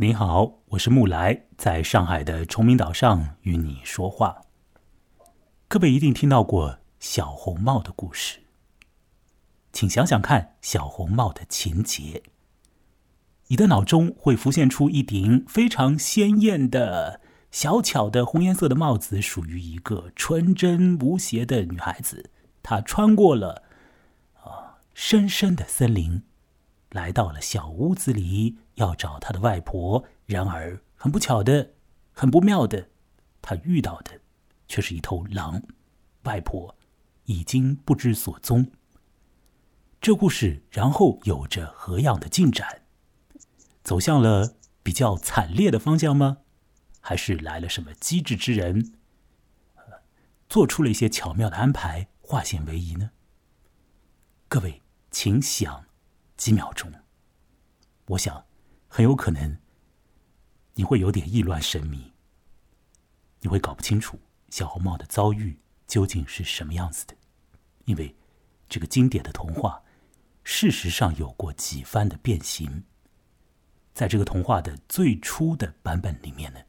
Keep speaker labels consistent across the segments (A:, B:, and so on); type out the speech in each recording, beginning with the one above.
A: 你好，我是木来，在上海的崇明岛上与你说话。各位一定听到过小红帽的故事，请想想看小红帽的情节。你的脑中会浮现出一顶非常鲜艳的小巧的红颜色的帽子，属于一个纯真无邪的女孩子。她穿过了啊深深的森林。来到了小屋子里，要找他的外婆。然而，很不巧的，很不妙的，他遇到的却是一头狼。外婆已经不知所踪。这故事然后有着何样的进展？走向了比较惨烈的方向吗？还是来了什么机智之人，做出了一些巧妙的安排，化险为夷呢？各位，请想。几秒钟，我想很有可能你会有点意乱神迷，你会搞不清楚小红帽的遭遇究竟是什么样子的，因为这个经典的童话事实上有过几番的变形。在这个童话的最初的版本里面呢，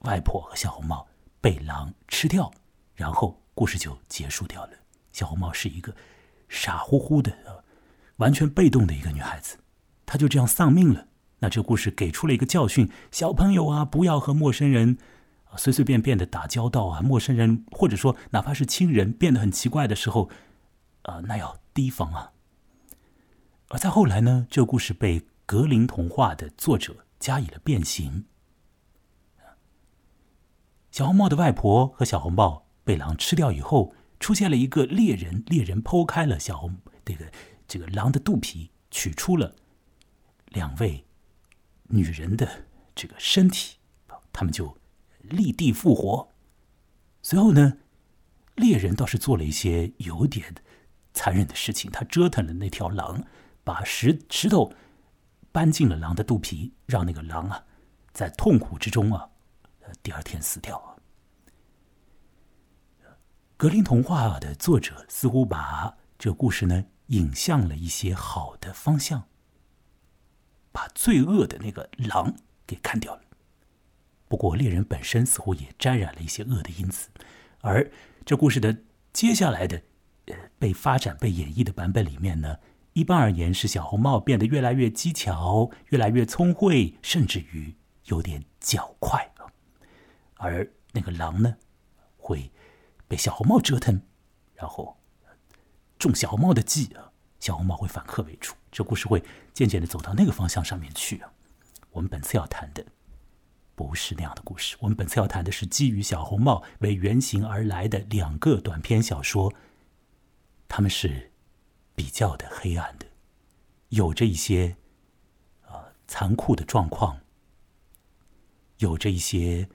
A: 外婆和小红帽被狼吃掉，然后故事就结束掉了。小红帽是一个傻乎乎的。完全被动的一个女孩子，她就这样丧命了。那这故事给出了一个教训：小朋友啊，不要和陌生人随随便便的打交道啊。陌生人或者说哪怕是亲人变得很奇怪的时候，啊，那要提防啊。而在后来呢，这个故事被格林童话的作者加以了变形。小红帽的外婆和小红帽被狼吃掉以后，出现了一个猎人，猎人剖开了小红这个。这个狼的肚皮取出了两位女人的这个身体，他们就立地复活。随后呢，猎人倒是做了一些有点残忍的事情，他折腾了那条狼，把石石头搬进了狼的肚皮，让那个狼啊在痛苦之中啊，第二天死掉。格林童话的作者似乎把这个故事呢。引向了一些好的方向，把罪恶的那个狼给干掉了。不过猎人本身似乎也沾染了一些恶的因子，而这故事的接下来的被发展、被演绎的版本里面呢，一般而言是小红帽变得越来越机巧、越来越聪慧，甚至于有点狡快。而那个狼呢，会被小红帽折腾，然后。中小红帽的计啊，小红帽会反客为主，这故事会渐渐的走到那个方向上面去啊。我们本次要谈的不是那样的故事，我们本次要谈的是基于小红帽为原型而来的两个短篇小说，他们是比较的黑暗的，有着一些啊残酷的状况，有着一些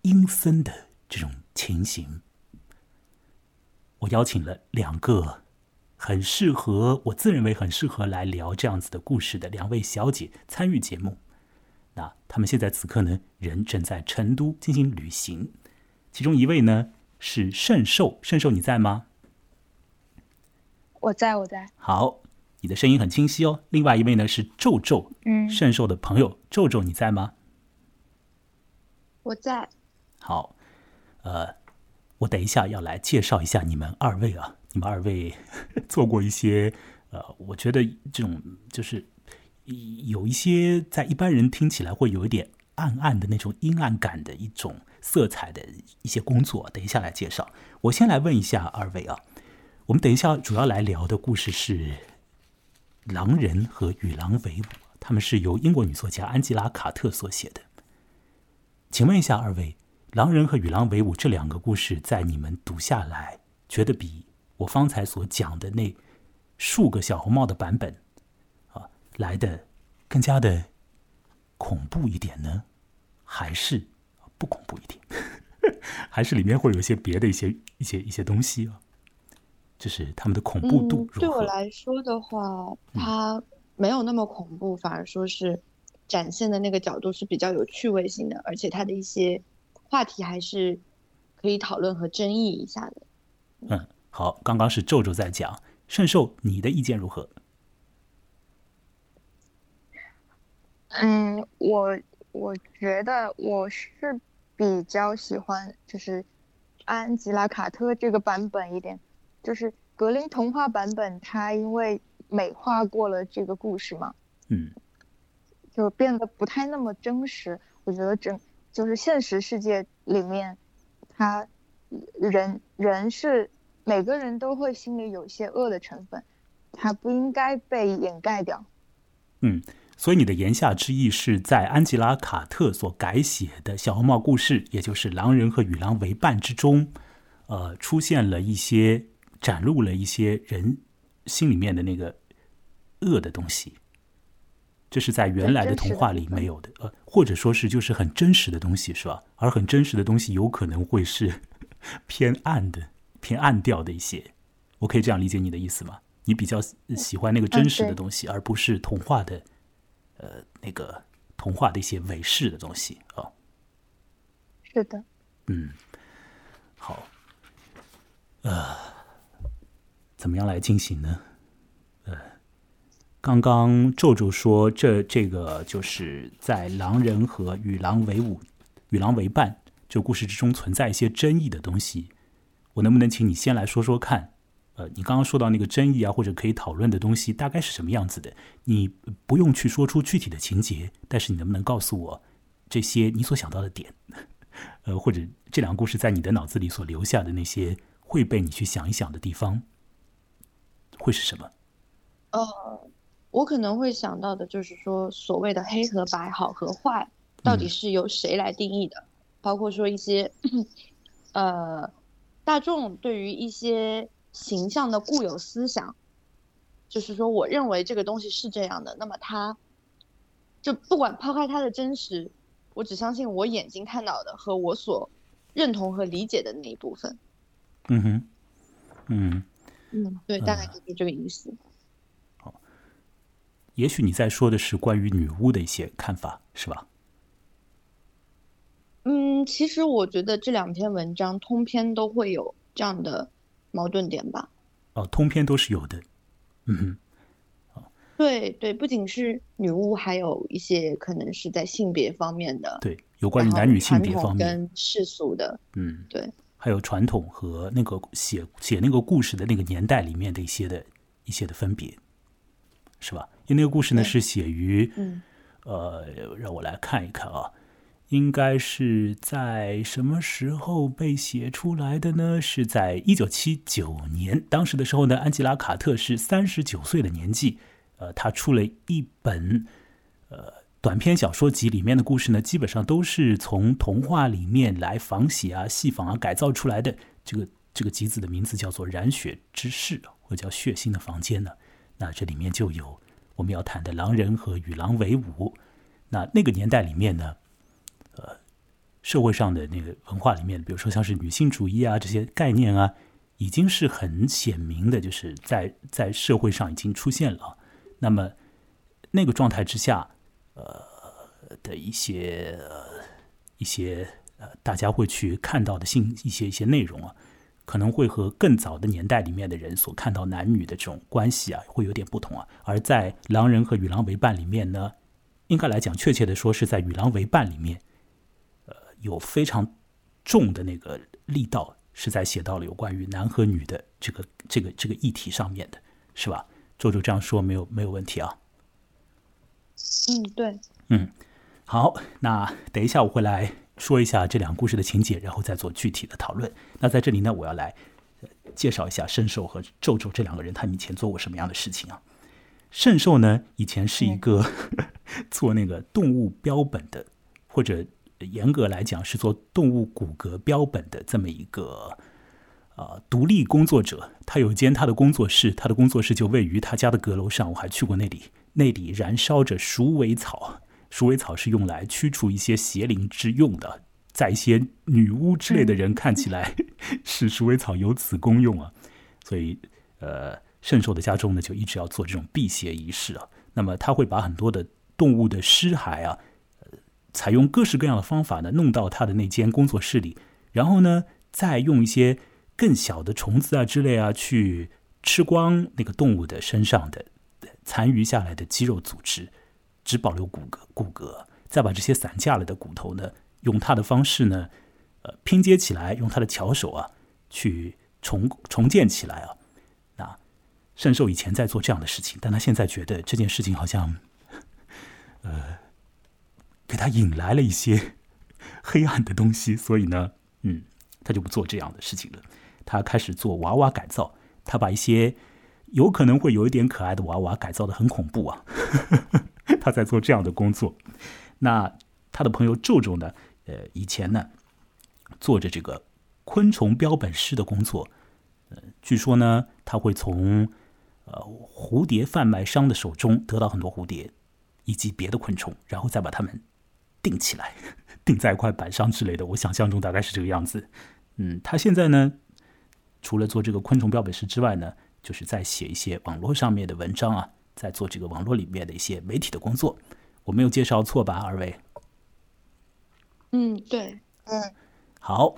A: 阴森的这种情形。我邀请了两个。很适合我自认为很适合来聊这样子的故事的两位小姐参与节目，那他们现在此刻呢，人正在成都进行旅行，其中一位呢是圣寿，圣寿你在吗？
B: 我在，我在。
A: 好，你的声音很清晰哦。另外一位呢是皱皱，
B: 嗯，
A: 圣寿的朋友皱皱你在吗？
B: 我在。
A: 好，呃，我等一下要来介绍一下你们二位啊。你们二位 做过一些，呃，我觉得这种就是有一些在一般人听起来会有一点暗暗的那种阴暗感的一种色彩的一些工作。等一下来介绍。我先来问一下二位啊，我们等一下主要来聊的故事是《狼人和与狼为伍》，他们是由英国女作家安吉拉·卡特所写的。请问一下二位，《狼人和与狼为伍》这两个故事在你们读下来，觉得比？我方才所讲的那数个小红帽的版本，啊，来的更加的恐怖一点呢，还是不恐怖一点？还是里面会有一些别的一些一些一些东西啊？就是他们的恐怖度。
B: 对我来说的话，它没有那么恐怖，反而说是展现的那个角度是比较有趣味性的，而且它的一些话题还是可以讨论和争议一下的。
A: 嗯。好，刚刚是皱皱在讲，圣寿，你的意见如何？
C: 嗯，我我觉得我是比较喜欢就是安吉拉·卡特这个版本一点，就是格林童话版本，它因为美化过了这个故事嘛，
A: 嗯，
C: 就变得不太那么真实。我觉得整就是现实世界里面，他人人是每个人都会心里有些恶的成分，它不应该被掩盖掉。
A: 嗯。所以你的言下之意是在安吉拉·卡特所改写的小红帽故事，也就是狼人和与狼为伴之中，呃，出现了一些展露了一些人心里面的那个恶的东西，这是在原来的童话里没有的，呃，或者说是就是很真实的东西，是吧？而很真实的东西有可能会是 偏暗的、偏暗调的一些，我可以这样理解你的意思吗？你比较喜欢那个真实的东西，而不是童话的。呃，那个童话的一些伪饰的东西。啊，
C: 是的，
A: 嗯，好，呃，怎么样来进行呢？呃，刚刚咒咒说这这个就是在狼人和与狼为伍、与狼为伴这故事之中存在一些争议的东西，我能不能请你先来说说看？呃，你刚刚说到那个争议啊，或者可以讨论的东西，大概是什么样子的？你不用去说出具体的情节，但是你能不能告诉我这些你所想到的点？呃，或者这两个故事在你的脑子里所留下的那些会被你去想一想的地方，会是什么？
B: 呃，我可能会想到的就是说，所谓的黑和白、好和坏，到底是由谁来定义的？包括说一些 呃，大众对于一些。形象的固有思想，就是说，我认为这个东西是这样的，那么它就不管抛开它的真实，我只相信我眼睛看到的和我所认同和理解的那一部分。
A: 嗯哼，嗯
B: 嗯，对，大概就是这个意思。
A: 好，也许你在说的是关于女巫的一些看法，是吧？
B: 嗯，其实我觉得这两篇文章通篇都会有这样的。矛盾点吧，
A: 哦，通篇都是有的，嗯
B: 哼，对对，不仅是女巫，还有一些可能是在性别方面的，
A: 对，有关于男女性别方面
B: 跟世俗的，
A: 嗯，
B: 对，
A: 还有传统和那个写写那个故事的那个年代里面的一些的一些的分别，是吧？因为那个故事呢是写于，
B: 嗯，
A: 呃，让我来看一看啊。应该是在什么时候被写出来的呢？是在一九七九年。当时的时候呢，安吉拉·卡特是三十九岁的年纪。呃，他出了一本呃短篇小说集，里面的故事呢，基本上都是从童话里面来仿写啊、戏仿啊、改造出来的。这个这个集子的名字叫做《染血之室》，或叫《血腥的房间》呢。那这里面就有我们要谈的狼人和与狼为伍。那那个年代里面呢？社会上的那个文化里面，比如说像是女性主义啊这些概念啊，已经是很显明的，就是在在社会上已经出现了。那么那个状态之下，呃的一些一些呃大家会去看到的信一些一些内容啊，可能会和更早的年代里面的人所看到男女的这种关系啊，会有点不同啊。而在《狼人和与狼为伴》里面呢，应该来讲，确切的说是在《与狼为伴》里面。有非常重的那个力道，是在写到了有关于男和女的这个这个这个议题上面的，是吧？周周这样说没有没有问题啊？
B: 嗯，对，
A: 嗯，好，那等一下我会来说一下这两个故事的情节，然后再做具体的讨论。那在这里呢，我要来介绍一下圣兽和周周这两个人，他们以前做过什么样的事情啊？圣兽呢，以前是一个 做那个动物标本的，或者。严格来讲，是做动物骨骼标本的这么一个啊独立工作者。他有间他的工作室，他的工作室就位于他家的阁楼上。我还去过那里，那里燃烧着鼠尾草。鼠尾草是用来驱除一些邪灵之用的，在一些女巫之类的人看起来，是鼠尾草有此功用啊。所以，呃，圣兽的家中呢，就一直要做这种辟邪仪式啊。那么，他会把很多的动物的尸骸啊。采用各式各样的方法呢，弄到他的那间工作室里，然后呢，再用一些更小的虫子啊之类啊，去吃光那个动物的身上的残余下来的肌肉组织，只保留骨骼，骨骼，再把这些散架了的骨头呢，用他的方式呢，呃，拼接起来，用他的巧手啊，去重重建起来啊。那圣寿以前在做这样的事情，但他现在觉得这件事情好像，呃，给他引来了一些 黑暗的东西，所以呢，嗯，他就不做这样的事情了。他开始做娃娃改造，他把一些有可能会有一点可爱的娃娃改造的很恐怖啊。他在做这样的工作，那他的朋友皱皱呢？呃，以前呢，做着这个昆虫标本师的工作，呃，据说呢，他会从呃蝴蝶贩卖商的手中得到很多蝴蝶以及别的昆虫，然后再把它们钉起来，钉在一块板上之类的。我想象中大概是这个样子。嗯，他现在呢，除了做这个昆虫标本师之外呢，就是在写一些网络上面的文章啊。在做这个网络里面的一些媒体的工作，我没有介绍错吧，二位？
B: 嗯，对，
C: 嗯，
A: 好，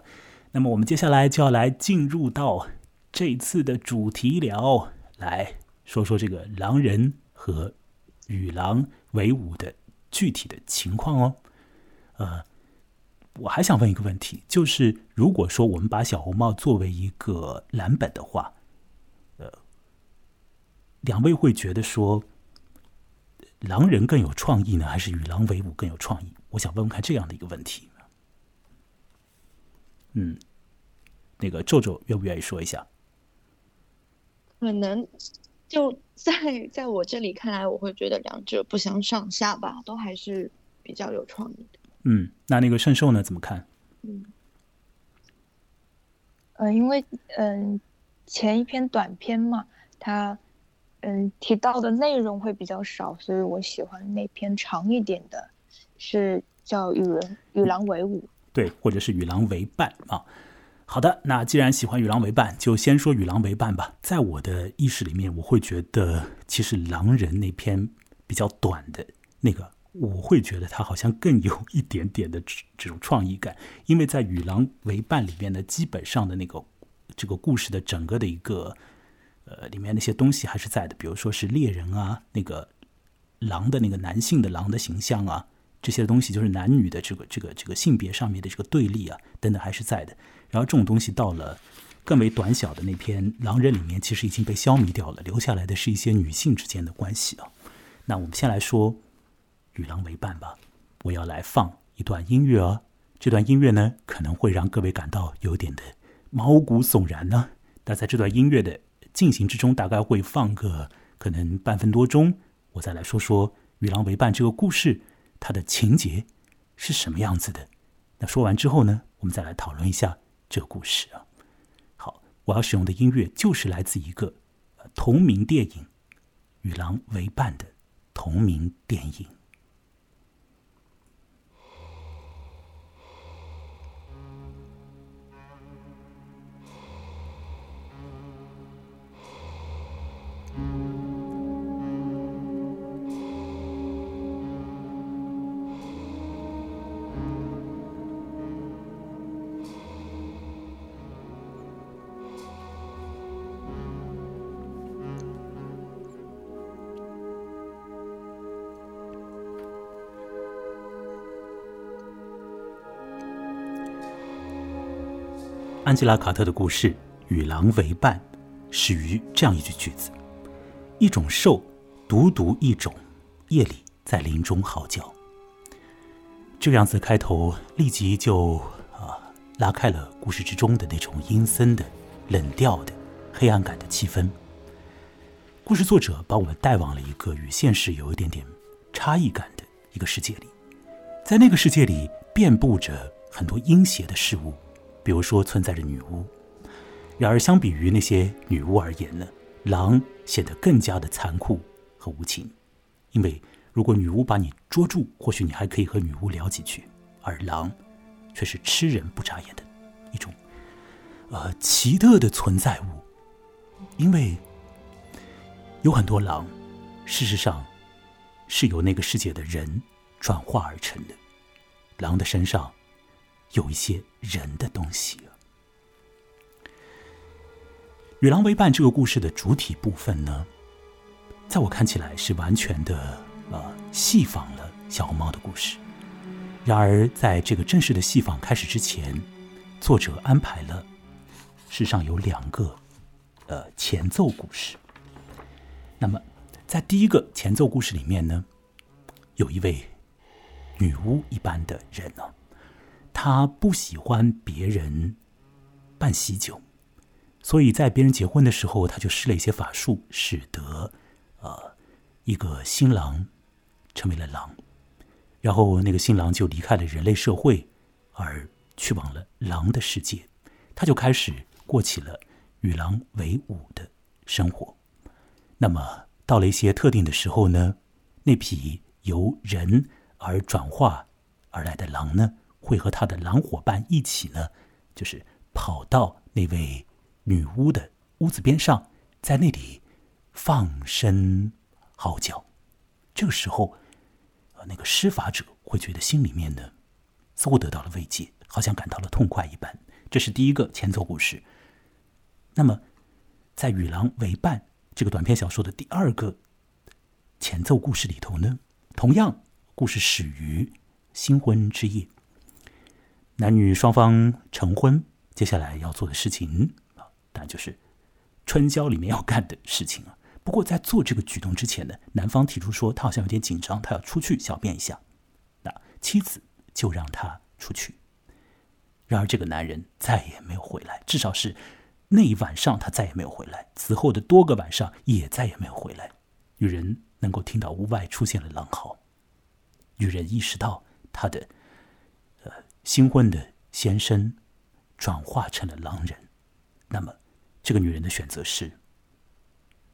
A: 那么我们接下来就要来进入到这次的主题了，来说说这个狼人和与狼为伍的具体的情况哦。呃，我还想问一个问题，就是如果说我们把小红帽作为一个蓝本的话。呃两位会觉得说，狼人更有创意呢，还是与狼为伍更有创意？我想问问看这样的一个问题。嗯，那个皱皱愿不愿意说一下？
B: 可能就在在我这里看来，我会觉得两者不相上下吧，都还是比较有创意的。
A: 嗯，那那个圣兽呢？怎么看？
C: 嗯，呃，因为嗯，前一篇短篇嘛，它。嗯，提到的内容会比较少，所以我喜欢那篇长一点的，是叫《与人与狼为伍》，
A: 对，或者是《与狼为伴》啊。好的，那既然喜欢《与狼为伴》，就先说《与狼为伴》吧。在我的意识里面，我会觉得其实狼人那篇比较短的那个，我会觉得它好像更有一点点的这种创意感，因为在《与狼为伴》里面呢，基本上的那个这个故事的整个的一个。呃，里面那些东西还是在的，比如说是猎人啊，那个狼的那个男性的狼的形象啊，这些东西就是男女的这个这个这个性别上面的这个对立啊，等等还是在的。然后这种东西到了更为短小的那篇《狼人》里面，其实已经被消弭掉了，留下来的是一些女性之间的关系啊。那我们先来说与狼为伴吧。我要来放一段音乐哦，这段音乐呢可能会让各位感到有点的毛骨悚然呢。那在这段音乐的。进行之中大概会放个可能半分多钟，我再来说说《与狼为伴》这个故事，它的情节是什么样子的。那说完之后呢，我们再来讨论一下这个故事啊。好，我要使用的音乐就是来自一个同名电影《与狼为伴》的同名电影。安吉拉·卡特的故事《与狼为伴》始于这样一句句子：“一种兽，独独一种，夜里在林中嚎叫。”这样子开头立即就啊拉开了故事之中的那种阴森的、冷调的、黑暗感的气氛。故事作者把我们带往了一个与现实有一点点差异感的一个世界里，在那个世界里遍布着很多阴邪的事物。比如说，存在着女巫。然而，相比于那些女巫而言呢，狼显得更加的残酷和无情。因为如果女巫把你捉住，或许你还可以和女巫聊几句；而狼，却是吃人不眨眼的一种，呃，奇特的存在物。因为有很多狼，事实上是由那个世界的人转化而成的。狼的身上。有一些人的东西。与狼为伴这个故事的主体部分呢，在我看起来是完全的呃戏仿了小红帽的故事。然而，在这个正式的戏仿开始之前，作者安排了，世上有两个，呃，前奏故事。那么，在第一个前奏故事里面呢，有一位女巫一般的人呢，他不喜欢别人办喜酒，所以在别人结婚的时候，他就施了一些法术，使得呃一个新郎成为了狼。然后，那个新郎就离开了人类社会，而去往了狼的世界。他就开始过起了与狼为伍的生活。那么，到了一些特定的时候呢，那匹由人而转化而来的狼呢，会和他的狼伙伴一起呢，就是跑到那位女巫的屋子边上，在那里放声嚎叫。这个时候。那个施法者会觉得心里面呢，似乎得到了慰藉，好像感到了痛快一般。这是第一个前奏故事。那么，在《与狼为伴》这个短篇小说的第二个前奏故事里头呢，同样故事始于新婚之夜，男女双方成婚，接下来要做的事情啊，当然就是春宵里面要干的事情啊。不过，在做这个举动之前呢，男方提出说他好像有点紧张，他要出去小便一下。那妻子就让他出去。然而，这个男人再也没有回来，至少是那一晚上他再也没有回来。此后的多个晚上也再也没有回来。女人能够听到屋外出现了狼嚎，女人意识到她的新婚的先生转化成了狼人。那么，这个女人的选择是。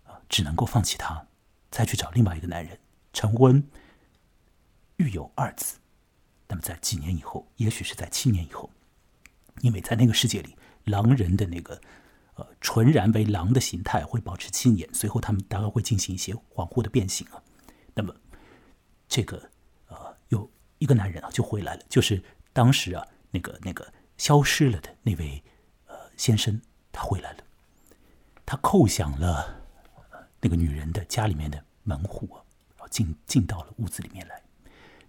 A: 啊只能够放弃他，再去找另外一个男人成婚，育有二子。那么在几年以后，也许是在七年以后，因为在那个世界里，狼人的那个呃纯然为狼的形态会保持七年，随后他们大概会进行一些恍惚的变形啊。那么这个呃有一个男人啊就回来了，就是当时啊那个那个消失了的那位呃先生，他回来了，他叩响了。那个女人的家里面的门户啊，然后进进到了屋子里面来。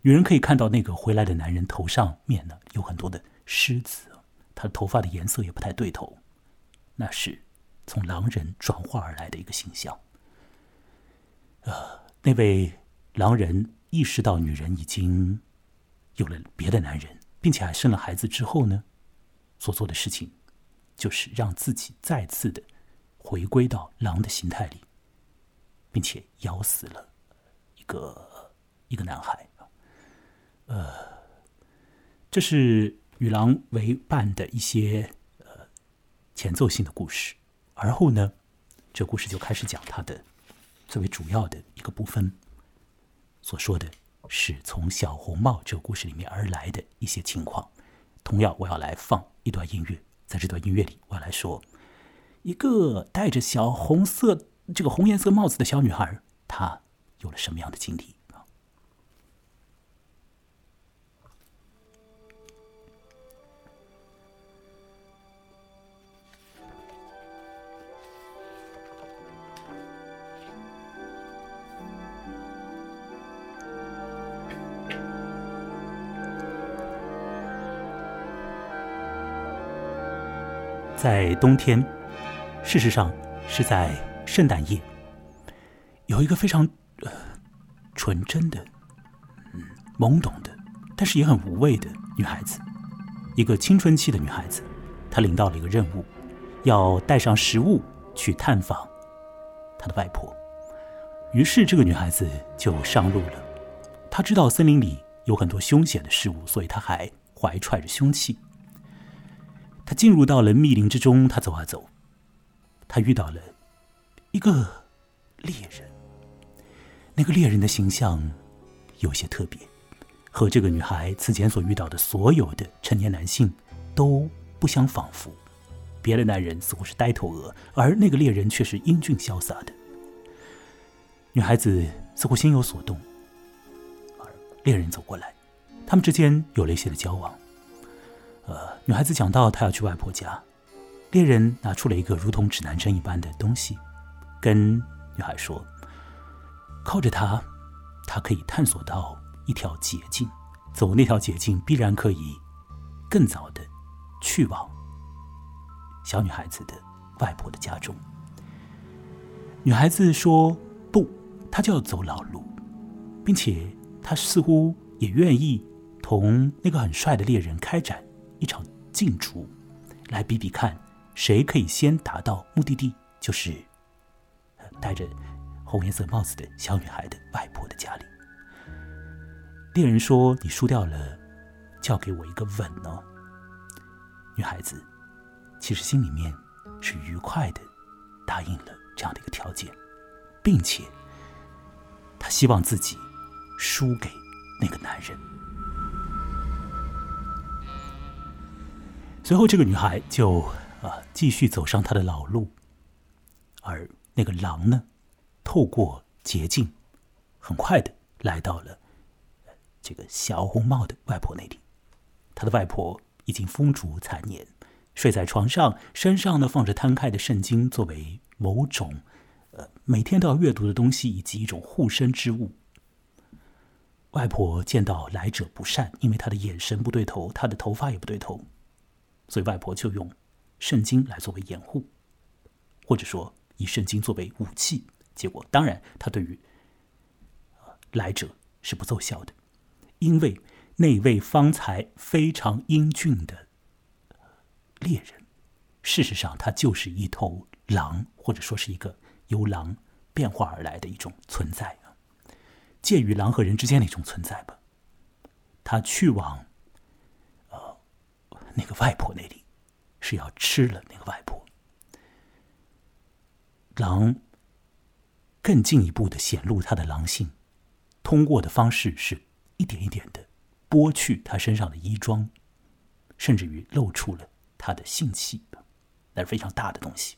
A: 女人可以看到那个回来的男人头上面呢有很多的虱子，他的头发的颜色也不太对头，那是从狼人转化而来的一个形象。呃，那位狼人意识到女人已经有了别的男人，并且还生了孩子之后呢，所做的事情就是让自己再次的回归到狼的形态里。并且咬死了一个一个男孩呃，这是与狼为伴的一些呃前奏性的故事。而后呢，这故事就开始讲它的最为主要的一个部分，所说的是从小红帽这个故事里面而来的一些情况。同样，我要来放一段音乐，在这段音乐里，我要来说一个戴着小红色。这个红颜色帽子的小女孩，她有了什么样的经历在冬天，事实上是在。圣诞夜，有一个非常纯真的、嗯懵懂的，但是也很无畏的女孩子，一个青春期的女孩子，她领到了一个任务，要带上食物去探访她的外婆。于是这个女孩子就上路了。她知道森林里有很多凶险的事物，所以她还怀揣着凶器。他进入到了密林之中，他走啊走，他遇到了。一个猎人，那个猎人的形象有些特别，和这个女孩此前所遇到的所有的成年男性都不相仿佛。别的男人似乎是呆头鹅，而那个猎人却是英俊潇洒的。女孩子似乎心有所动，而猎人走过来，他们之间有了一些的交往。呃，女孩子讲到她要去外婆家，猎人拿出了一个如同指南针一般的东西。跟女孩说：“靠着它，她可以探索到一条捷径，走那条捷径必然可以更早的去往小女孩子的外婆的家中。女孩子说：“不，她就要走老路，并且她似乎也愿意同那个很帅的猎人开展一场竞逐，来比比看谁可以先达到目的地，就是戴着红颜色帽子的小女孩的外婆的家里。”猎人说：“你输掉了，就要给我一个吻哦。”女孩子其实心里面是愉快的，答应了。这样的一个条件，并且她希望自己输给那个男人。随后，这个女孩就啊继续走上她的老路，而那个狼呢，透过捷径，很快的来到了这个小红帽的外婆那里。他的外婆已经风烛残年，睡在床上，身上呢放着摊开的圣经，作为。某种，呃，每天都要阅读的东西，以及一种护身之物。外婆见到来者不善，因为他的眼神不对头，他的头发也不对头，所以外婆就用圣经来作为掩护，或者说以圣经作为武器。结果，当然，他对于来者是不奏效的，因为那位方才非常英俊的猎人，事实上他就是一头。狼，或者说是一个由狼变化而来的一种存在啊，介于狼和人之间的一种存在吧。他去往，那个外婆那里，是要吃了那个外婆。狼更进一步的显露他的狼性，通过的方式是一点一点的剥去他身上的衣装，甚至于露出了他的性器，那是非常大的东西。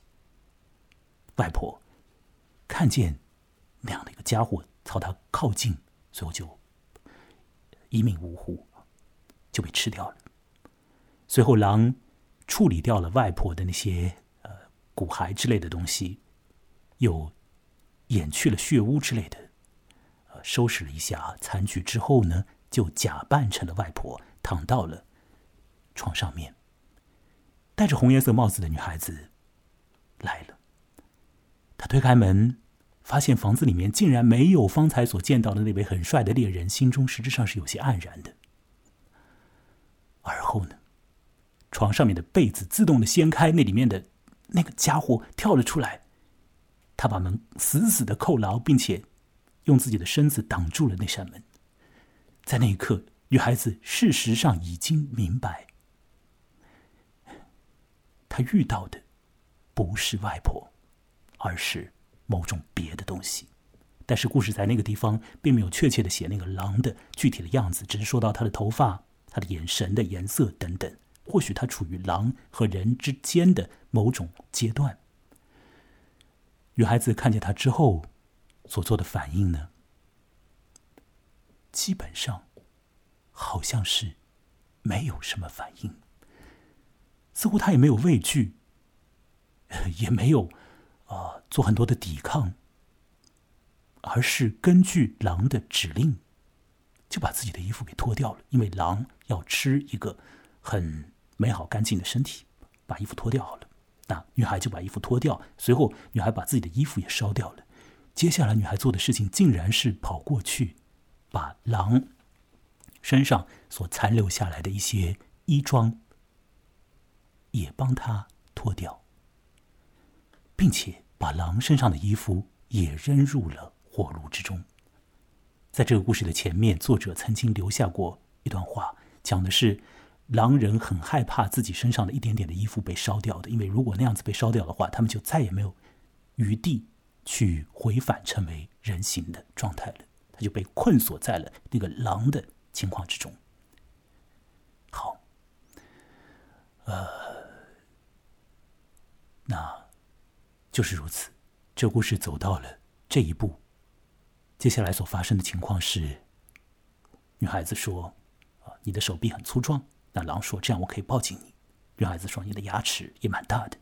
A: 外婆看见那样的一个家伙朝他靠近，最后就一命呜呼，就被吃掉了。随后，狼处理掉了外婆的那些呃骨骸之类的东西，又掩去了血污之类的，呃，收拾了一下残局之后呢，就假扮成了外婆，躺到了床上面。戴着红颜色帽子的女孩子来了。他推开门，发现房子里面竟然没有方才所见到的那位很帅的猎人，心中实质上是有些黯然的。而后呢，床上面的被子自动的掀开，那里面的那个家伙跳了出来，他把门死死的扣牢，并且用自己的身子挡住了那扇门。在那一刻，女孩子事实上已经明白，她遇到的不是外婆。而是某种别的东西，但是故事在那个地方并没有确切的写那个狼的具体的样子，只是说到他的头发、他的眼神的颜色等等。或许他处于狼和人之间的某种阶段。女孩子看见他之后所做的反应呢，基本上好像是没有什么反应，似乎他也没有畏惧，也没有。啊，做很多的抵抗，而是根据狼的指令，就把自己的衣服给脱掉了。因为狼要吃一个很美好干净的身体，把衣服脱掉好了。那女孩就把衣服脱掉，随后女孩把自己的衣服也烧掉了。接下来，女孩做的事情竟然是跑过去，把狼身上所残留下来的一些衣装也帮他脱掉。并且把狼身上的衣服也扔入了火炉之中。在这个故事的前面，作者曾经留下过一段话，讲的是狼人很害怕自己身上的一点点的衣服被烧掉的，因为如果那样子被烧掉的话，他们就再也没有余地去回返成为人形的状态了，他就被困锁在了那个狼的情况之中。好，呃，那。就是如此，这故事走到了这一步，接下来所发生的情况是，女孩子说：“啊，你的手臂很粗壮。”那狼说：“这样我可以抱紧你。”女孩子说：“你的牙齿也蛮大的。”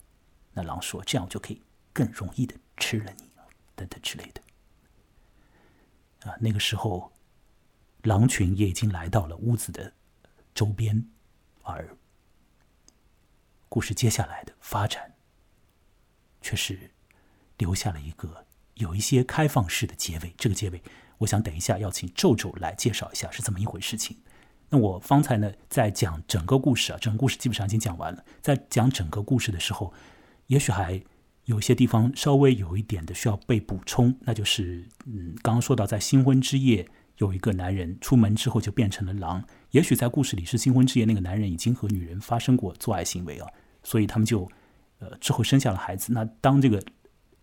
A: 那狼说：“这样我就可以更容易的吃了你。”等等之类的。啊，那个时候狼群也已经来到了屋子的周边，而故事接下来的发展却是留下了一个有一些开放式的结尾。这个结尾，我想等一下要请皱皱来介绍一下是怎么一回事情。那我方才呢，在讲整个故事啊，整个故事基本上已经讲完了。在讲整个故事的时候，也许还。有一些地方稍微有一点的需要被补充，那就是，嗯，刚刚说到在新婚之夜，有一个男人出门之后就变成了狼。也许在故事里是新婚之夜，那个男人已经和女人发生过做爱行为啊，所以他们就，呃，之后生下了孩子。那当这个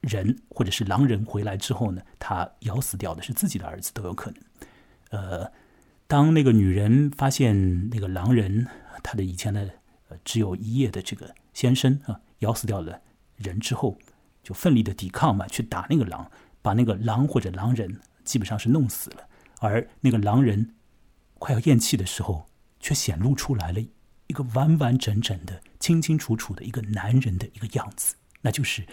A: 人或者是狼人回来之后呢，他咬死掉的是自己的儿子都有可能。呃，当那个女人发现那个狼人他的以前的呃只有一夜的这个先生啊咬死掉了。人之后，就奋力的抵抗嘛，去打那个狼，把那个狼或者狼人基本上是弄死了。而那个狼人快要咽气的时候，却显露出来了一个完完整整的、清清楚楚的一个男人的一个样子，那就是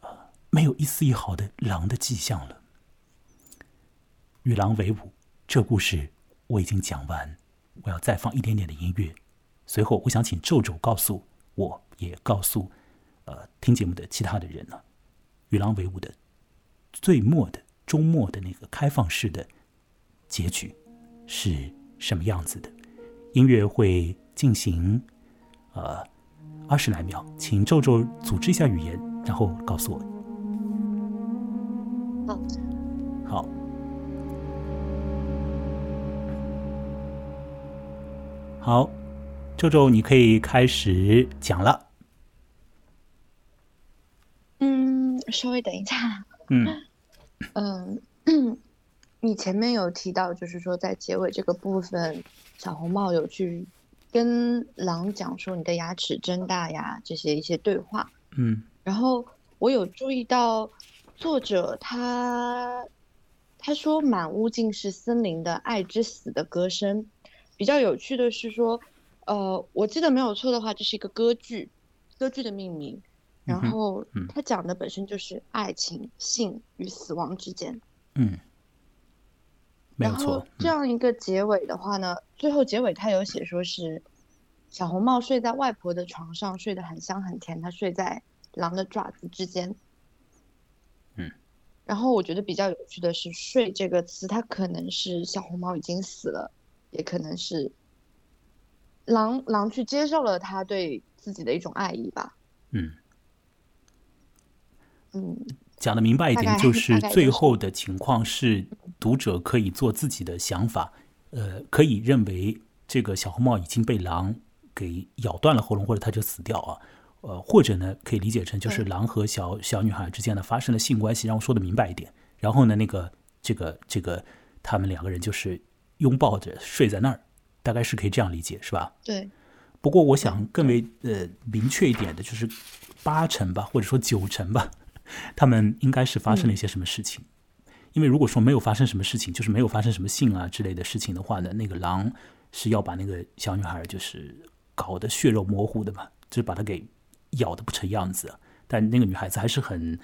A: 呃，没有一丝一毫的狼的迹象了。与狼为伍，这故事我已经讲完，我要再放一点点的音乐。随后，我想请皱皱告诉我，也告诉。呃，听节目的其他的人呢，与狼为伍的最末的周末的那个开放式的结局是什么样子的？音乐会进行呃二十来秒，请皱皱组织一下语言，然后告诉我。
B: 好，
A: 周周，你可以开始讲了。
B: 嗯稍微等一下。嗯嗯，你前面有提到，就是说在结尾这个部分，小红帽有去跟狼讲说你的牙齿真大呀，这些一些对话。
A: 嗯，
B: 然后我有注意到作者他他说满屋尽是森林的爱之死的歌声。比较有趣的是说，呃，我记得没有错的话，这是一个歌剧，歌剧的命名。然后，它讲的本身就是爱情、性与死亡之间。
A: 嗯，没有错。
B: 这样一个结尾的话呢，最后结尾他有写说是小红帽睡在外婆的床上，睡得很香很甜。他睡在狼的爪子之间。
A: 嗯。
B: 然后我觉得比较有趣的是“睡”这个词，它可能是小红帽已经死了，也可能是狼狼去接受了他对自己的一种爱意吧。
A: 嗯。
B: 嗯，
A: 讲的明白一点，就是最后的情况是读者可以做自己的想法，呃，可以认为这个小红帽已经被狼给咬断了喉咙，或者他就死掉啊，呃，或者呢可以理解成就是狼和小小女孩之间呢发生了性关系，让我说的明白一点。然后呢，那个这个这个他们两个人就是拥抱着睡在那儿，大概是可以这样理解，是吧？
B: 对。
A: 不过我想更为呃明确一点的就是八成吧，或者说九成吧。他们应该是发生了一些什么事情？因为如果说没有发生什么事情，就是没有发生什么性啊之类的事情的话呢，那个狼是要把那个小女孩就是搞得血肉模糊的嘛，就是把她给咬的不成样子。但那个女孩子还是很，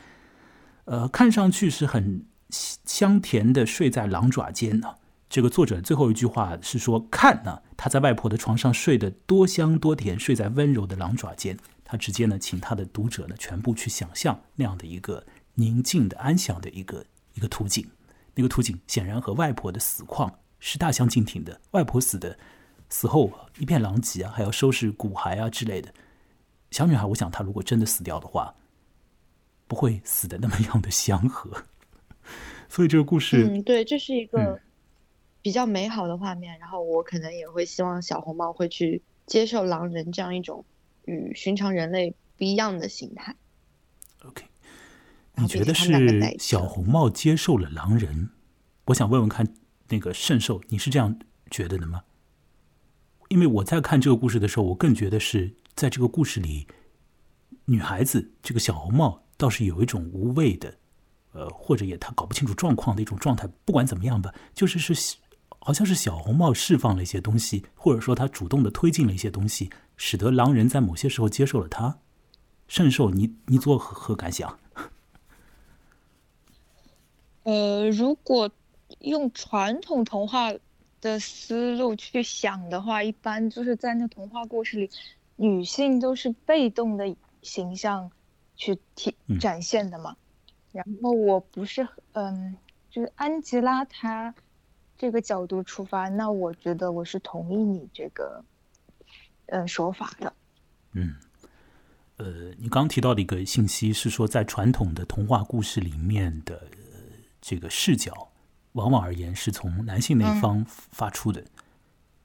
A: 呃，看上去是很香甜的睡在狼爪间呢。这个作者最后一句话是说：“看呢，他在外婆的床上睡得多香多甜，睡在温柔的狼爪间。”他直接呢，请他的读者呢，全部去想象那样的一个宁静的、安详的一个一个图景。那个图景显然和外婆的死况是大相径庭的。外婆死的死后一片狼藉啊，还要收拾骨骸啊之类的。小女孩，我想她如果真的死掉的话，不会死的那么样的祥和。所以这个故事，
B: 嗯，对，这是一个比较美好的画面。然后我可能也会希望小红帽会去接受狼人这样一种。与寻常人类不一样的形态。
A: OK，你觉得是小红帽接受了狼人？我想问问看，那个圣兽，你是这样觉得的吗？因为我在看这个故事的时候，我更觉得是在这个故事里，女孩子这个小红帽倒是有一种无畏的，呃，或者也她搞不清楚状况的一种状态。不管怎么样吧，就是是。好像是小红帽释放了一些东西，或者说他主动的推进了一些东西，使得狼人在某些时候接受了他。圣兽，你你作何何感想？
C: 呃，如果用传统童话的思路去想的话，一般就是在那童话故事里，女性都是被动的形象去体展现的嘛。然后我不是嗯，就是安吉拉她这个角度出发，那我觉得我是同意你这个嗯说法的。
A: 嗯。呃，你刚提到的一个信息是说，在传统的童话故事里面的这个视角，往往而言是从男性那一方发出的。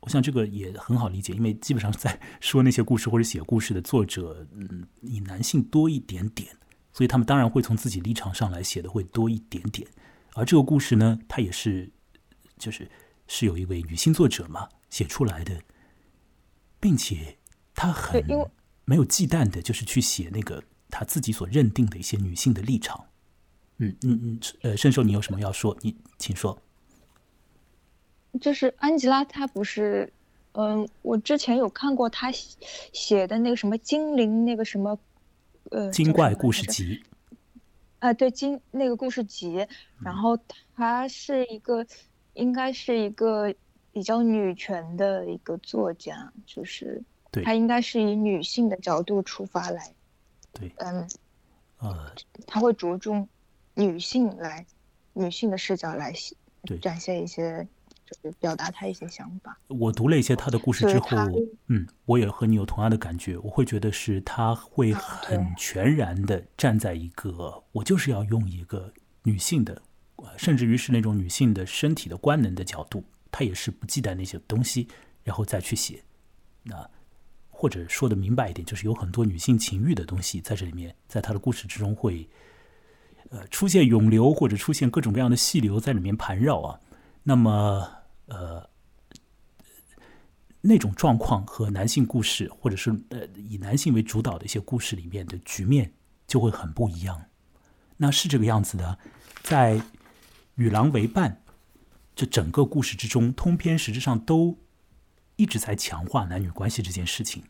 A: 我想这个也很好理解，因为基本上在 说那些故事或者写故事的作者，嗯，以男性多一点点，所以他们当然会从自己立场上来写的会多一点点。而这个故事呢，它也是就是是有一位女性作者嘛写出来的，并且她很。没有忌惮的，就是去写那个她自己所认定的一些女性的立场。嗯嗯嗯，呃，圣寿，你有什么要说？你请说。
C: 就是安吉拉，她不是，嗯，我之前有看过她写的那个什么精灵那个什么，呃，
A: 精怪故事集。
C: 啊，对，精那个故事集，然后她是一个，应该是一个比较女权的一个作家，就是。他应该是以女性的角度出发来，
A: 对，
C: 嗯，
A: 呃，
C: 他会着重女性来，女性的视角来
A: 对
C: 展现一些，就是表达他一些想法。
A: 我读了一些他的故事之后，嗯，我也和你有同样的感觉。我会觉得是他会很全然的站在一个，我就是要用一个女性的，甚至于是那种女性的身体的官能的角度，她也是不忌惮那些东西，然后再去写，那。或者说的明白一点，就是有很多女性情欲的东西在这里面，在她的故事之中会，呃，出现涌流或者出现各种各样的细流在里面盘绕啊。那么，呃，那种状况和男性故事，或者是呃以男性为主导的一些故事里面的局面就会很不一样。那是这个样子的，在与狼为伴这整个故事之中，通篇实质上都。一直在强化男女关系这件事情，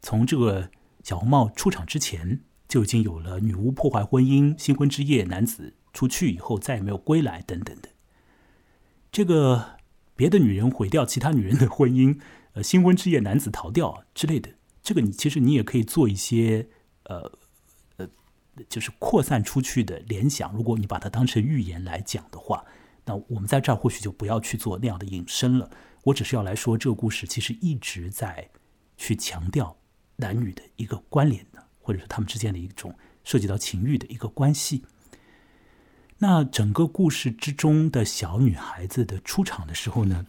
A: 从这个小红帽出场之前就已经有了女巫破坏婚姻、新婚之夜男子出去以后再也没有归来等等的。这个别的女人毁掉其他女人的婚姻，呃，新婚之夜男子逃掉之类的，这个你其实你也可以做一些呃，就是扩散出去的联想。如果你把它当成寓言来讲的话，那我们在这儿或许就不要去做那样的引申了。我只是要来说，这个故事其实一直在去强调男女的一个关联的，或者是他们之间的一种涉及到情欲的一个关系。那整个故事之中的小女孩子的出场的时候呢，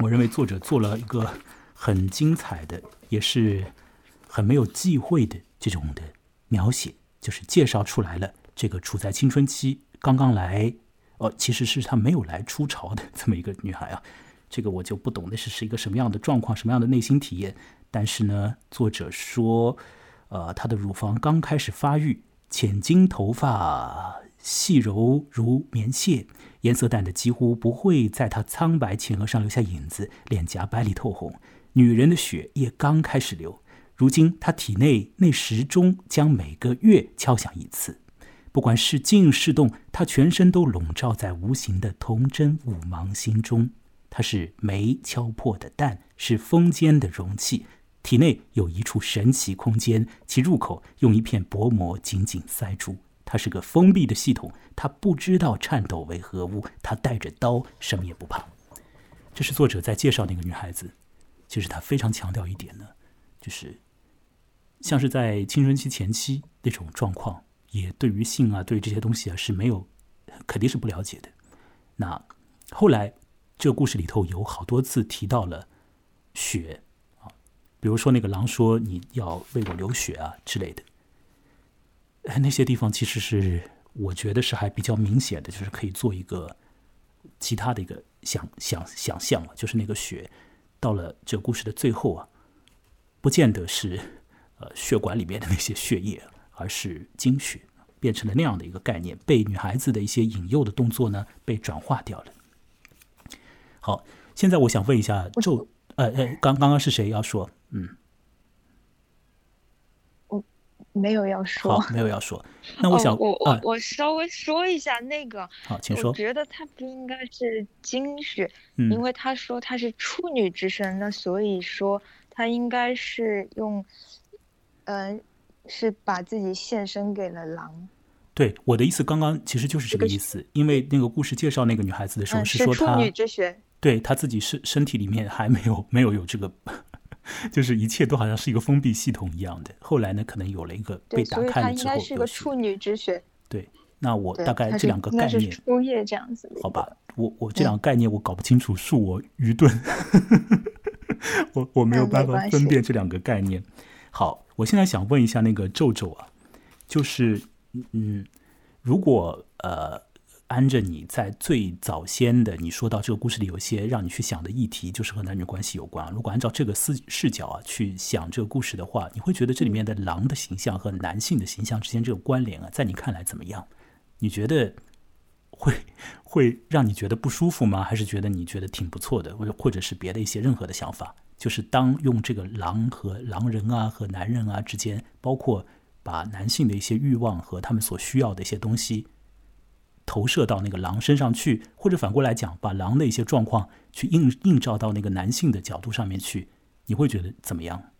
A: 我认为作者做了一个很精彩的，也是很没有忌讳的这种的描写，就是介绍出来了这个处在青春期刚刚来，哦，其实是她没有来初潮的这么一个女孩啊。这个我就不懂，那是是一个什么样的状况，什么样的内心体验？但是呢，作者说，呃，她的乳房刚开始发育，浅金头发细柔如棉线，颜色淡的几乎不会在她苍白前额上留下影子，脸颊白里透红，女人的血也刚开始流。如今他体内那时钟将每个月敲响一次，不管是静是动，他全身都笼罩在无形的童真五芒星中。它是煤敲破的蛋，是风间的容器，体内有一处神奇空间，其入口用一片薄膜紧紧塞住。它是个封闭的系统，它不知道颤抖为何物，它带着刀，什么也不怕。这是作者在介绍那个女孩子。其实他非常强调一点呢，就是像是在青春期前期那种状况，也对于性啊，对于这些东西啊是没有，肯定是不了解的。那后来。这个故事里头有好多次提到了血啊，比如说那个狼说你要为我流血啊之类的，那些地方其实是我觉得是还比较明显的，就是可以做一个其他的一个想想想象了，就是那个血到了这个故事的最后啊，不见得是呃血管里面的那些血液，而是精血，变成了那样的一个概念，被女孩子的一些引诱的动作呢被转化掉了。好，现在我想问一下周，呃呃，刚刚刚是谁要说？嗯，
C: 我没有要说，
A: 好，没有要说。那我想，
C: 我我
A: 啊，
C: 我稍微说一下那个，
A: 好，请说我。
C: 觉得他不应该是精血，
A: 嗯
C: 因为他说他是处女之身，那所以说他应该是用，嗯、是把自己献身给了狼。
A: 对我的意思，刚刚其实就是这个意思。因为那个故事介绍那个女孩子的时候，
C: 嗯，是
A: 说她
C: 女之血。
A: 对她自己身身体里面还没有没有有这个，就是一切都好像是一个封闭系统一样的。后来呢，可能有了一个被，打开了之后
C: 应该是个处女之血。
A: 对，那我，大概这两个概念，
C: 初夜这样子。
A: 好吧，我我这两个概念我搞不清楚，恕我愚钝，我我没有办法分辨这两个概念。好，我现在想问一下那个皱皱啊，就是嗯，如果呃，按着你在最早先的你说到这个故事里有一些让你去想的议题，就是和男女关系有关。如果按照这个视视角啊去想这个故事的话，你会觉得这里面的狼的形象和男性的形象之间这个关联啊，在你看来怎么样？你觉得会 会让你觉得不舒服吗？还是觉得你觉得挺不错的，或者或者是别的一些任何的想法？就是当用这个狼和狼人啊和男人啊之间，包括把男性的一些欲望和他们所需要的一些东西投射到那个狼身上去，或者反过来讲，把狼的一些状况去映映照到那个男性的角度上面去，你会觉得怎么样？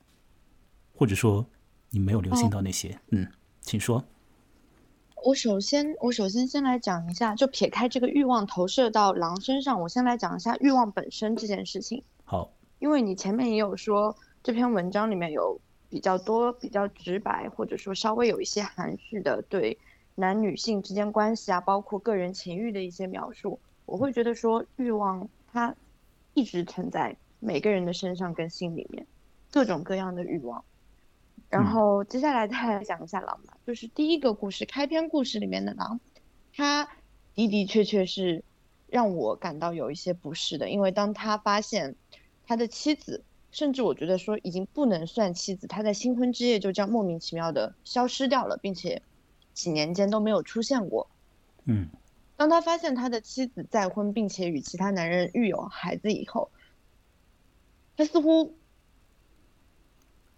A: 或者说你没有留心到那些？嗯，请说。
B: 我首先，我首先先来讲一下，就撇开这个欲望投射到狼身上，我先来讲一下欲望本身这件事情。
A: 好，
B: 因为你前面也有说，这篇文章里面有比较多、比较直白，或者说稍微有一些含蓄的对男女性之间关系啊，包括个人情欲的一些描述。我会觉得说，欲望它一直存在每个人的身上跟心里面，各种各样的欲望。然
A: 嗯
B: 后接下来再来讲一下狼吧，就是第一个故事开篇故事里面的狼，他的的确确是让我感到有一些不适的，因为当他发现他的妻子，甚至我觉得说已经不能算妻子，他在新婚之夜就这样莫名其妙的消失掉了，并且几年间都没有出现过。
A: 嗯。
B: 当他发现他的妻子再婚，并且与其他男人育有孩子以后，他似乎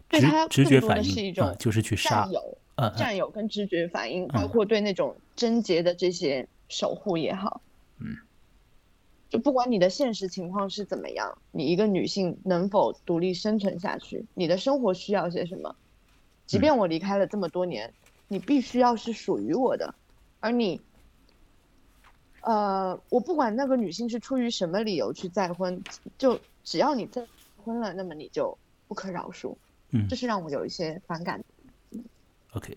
B: 对他
A: 直觉反应啊
B: 是一种
A: 就是去杀
B: 占，有、跟直觉反应，包
A: 嗯。
B: 括对那种贞洁的这些守护也好，
A: 嗯，
B: 就不管你的现实情况是怎么样，你一个女性能否独立生存下去，你的生活需要些什么，即
A: 嗯
B: 便我离开了这么多年，你必须要是属于我的，而你。呃，我不管那个女性是出于什么理由去再婚，就只要你再婚了，那么你就不可饶恕，
A: 嗯
B: 这是让我有一些反感。
A: OK，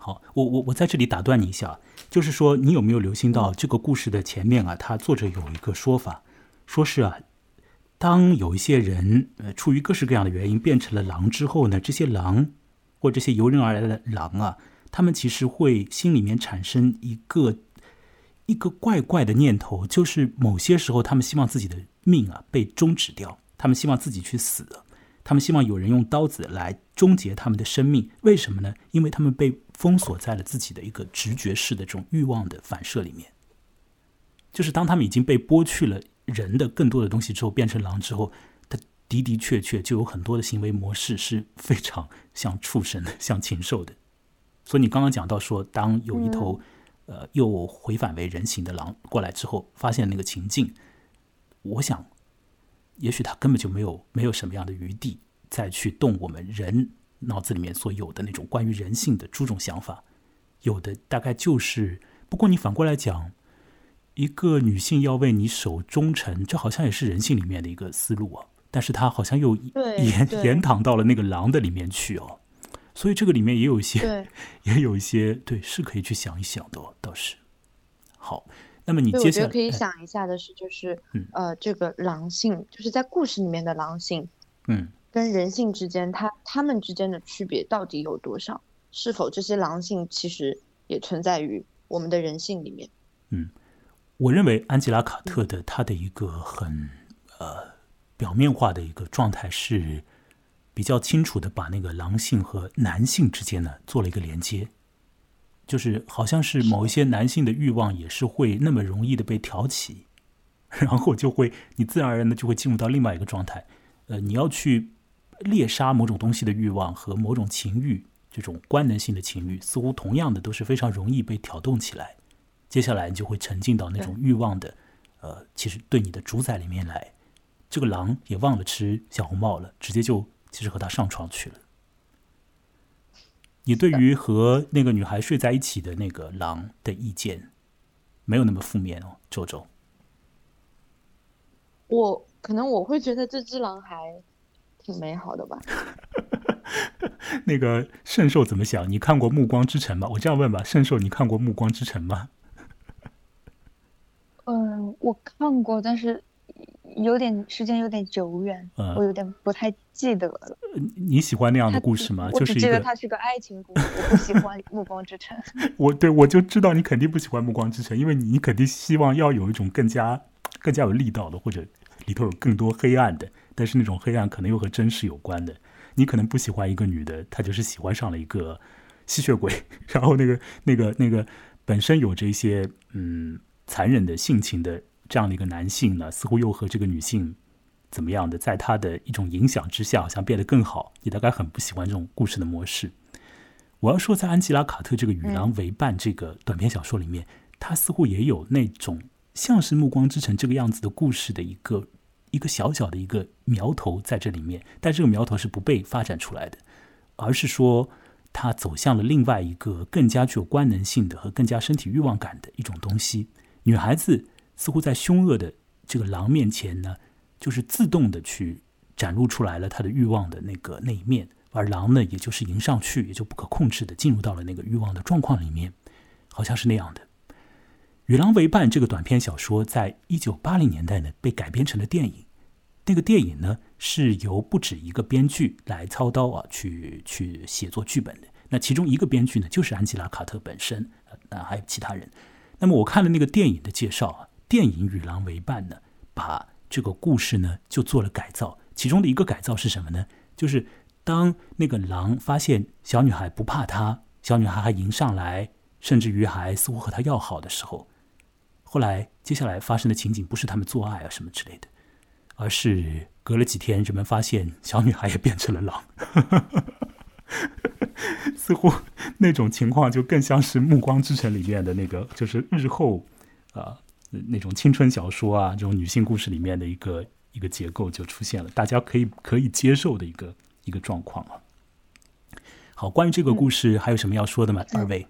A: 好，我我我在这里打断你一下，就是说，你有没有留心到这个故事的前面啊？他作者有一个说法，说是啊，当有一些人呃出于各式各样的原因变成了狼之后呢，这些狼或这些由人而来的狼啊，他们其实会心里面产生一个一个怪怪的念头，就是某些时候他们希望自己的命啊被终止掉，他们希望自己去死。他们希望有人用刀子来终结他们的生命，为什么呢？因为他们被封锁在了自己的一个直觉式的这种欲望的反射里面。就是当他们已经被剥去了人的更多的东西之后，变成狼之后，他的的确确就有很多的行为模式是非常像畜生的、像禽兽的。所以你刚刚讲到说，当有一头、呃又回返为人形的狼过来之后，发现那个情境，我想也许他根本就没有没有什么样的余地再去动我们人脑子里面所有的那种关于人性的诸种想法，有的大概就是，不过你反过来讲，一个女性要为你守忠诚，这好像也是人性里面的一个思路啊，但是她好像又延延躺到了那个狼的里面去哦，所以这个里面也有一些，也有一些对是可以去想一想的、倒是。好，那么你
B: 对，
A: 接下来
B: 我觉得可以
A: 哎
B: 想一下的是，就是
A: 嗯
B: 呃，这个狼性，就是在故事里面的狼性
A: 嗯
B: 跟人性之间，它它们之间的区别到底有多少？是否这些狼性其实也存在于我们的人性里面？
A: 嗯我认为安吉拉·卡特的她的一个很呃表面化的一个状态是比较清楚的，把那个狼性和男性之间呢做了一个连接，就是好像是某一些男性的欲望也是会那么容易的被挑起，然后就会你自然而然的就会进入到另外一个状态，呃，你要去猎杀某种东西的欲望和某种情欲，这种官能性的情欲，似乎同样的都是非常容易被挑动起来。接下来你就会沉浸到那种欲望的，呃，其实对你的主宰里面来。这个狼也忘了吃小红帽了，直接就其实和他上床去了。你对于和那个女孩睡在一起的那个狼的意见，没有那么负面哦，周周。
B: 我可能我会觉得这只狼还挺美好的吧。
A: 那个圣兽怎么想？你看过《暮光之城》吗？我这样问吧，圣兽，你看过《暮光之城》吗？
C: 嗯，我看过，但是有点时间有点久远，我有点不太记得了。
A: 你喜欢那样的故事吗？就是
C: 记得它是个爱情故事，我不喜欢《暮光之城》。
A: 我对我就知道你肯定不喜欢《暮光之城》，因为你肯定希望要有一种更加更加有力道的，或者里头有更多黑暗的，但是那种黑暗可能又和真实有关的。你可能不喜欢一个女的，她就是喜欢上了一个吸血鬼，然后那个那个那个本身有着一些嗯。残忍的性情的这样的一个男性呢，似乎又和这个女性怎么样的，在他的一种影响之下，好像变得更好。你大概很不喜欢这种故事的模式。我要说，在安吉拉·卡特这个《与狼为伴》这个短篇小说里面，他似乎也有那种像是《暮光之城》这个样子的故事的一个一个小小的一个苗头在这里面，但这个苗头是不被发展出来的，而是说他走向了另外一个更加具有官能性的和更加身体欲望感的一种东西。女孩子似乎在凶恶的这个狼面前呢，就是自动的去展露出来了他的欲望的那个那一面，而狼呢，也就是迎上去，也就不可控制的进入到了那个欲望的状况里面，好像是那样的。《与狼为伴》这个短篇小说，在一九八零年代呢被改编成了电影。那个电影呢是由不止一个编剧来操刀啊，去去写作剧本的。那其中一个编剧呢就是安吉拉·卡特本身，那还有其他人。那么我看了那个电影的介绍啊，电影《与狼为伴》呢，把这个故事呢就做了改造。其中的一个改造是什么呢？就是当那个狼发现小女孩不怕他，小女孩还迎上来，甚至于还似乎和他要好的时候，后来接下来发生的情景不是他们做爱啊什么之类的，而是隔了几天，人们发现小女孩也变成了狼。似乎那种情况就更像是《暮光之城》里面的那个，就是日后啊那种青春小说啊这种女性故事里面的一个一个结构就出现了，大家可以可以接受的一个一个状况啊。好，关于这个故事还有什么要说的吗？二位？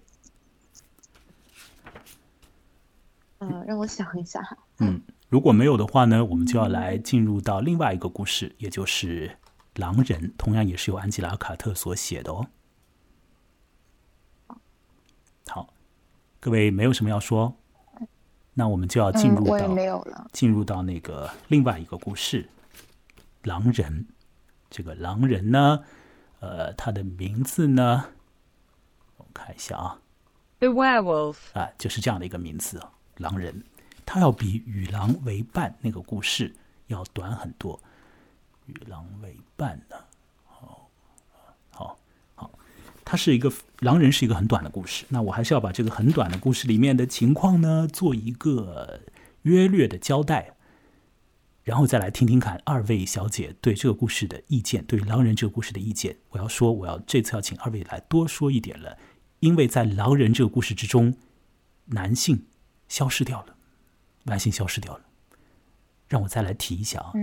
B: 嗯，让我想一下哈。
A: 嗯，如果没有的话呢，我们就要来进入到另外一个故事，也就是《狼人》，同样也是由安吉拉·卡特所写的哦。好，各位没有什么要说，那我们就要进入到进入到那个另外一个故事——狼人。这个狼人呢，呃，他的名字呢，我看一下啊
D: ，The Werewolf
A: 啊，就是这样的一个名字啊，狼人。他要比《与狼为伴》那个故事要短很多，《与狼为伴》呢。它是一个狼人，是一个很短的故事。那我还是要把这个很短的故事里面的情况呢，做一个约略的交代，然后再来听听看二位小姐对这个故事的意见，对狼人这个故事的意见。我要说，我要这次要请二位来多说一点了，因为在狼人这个故事之中，男性消失掉了，男性消失掉了。让我再来提一下啊，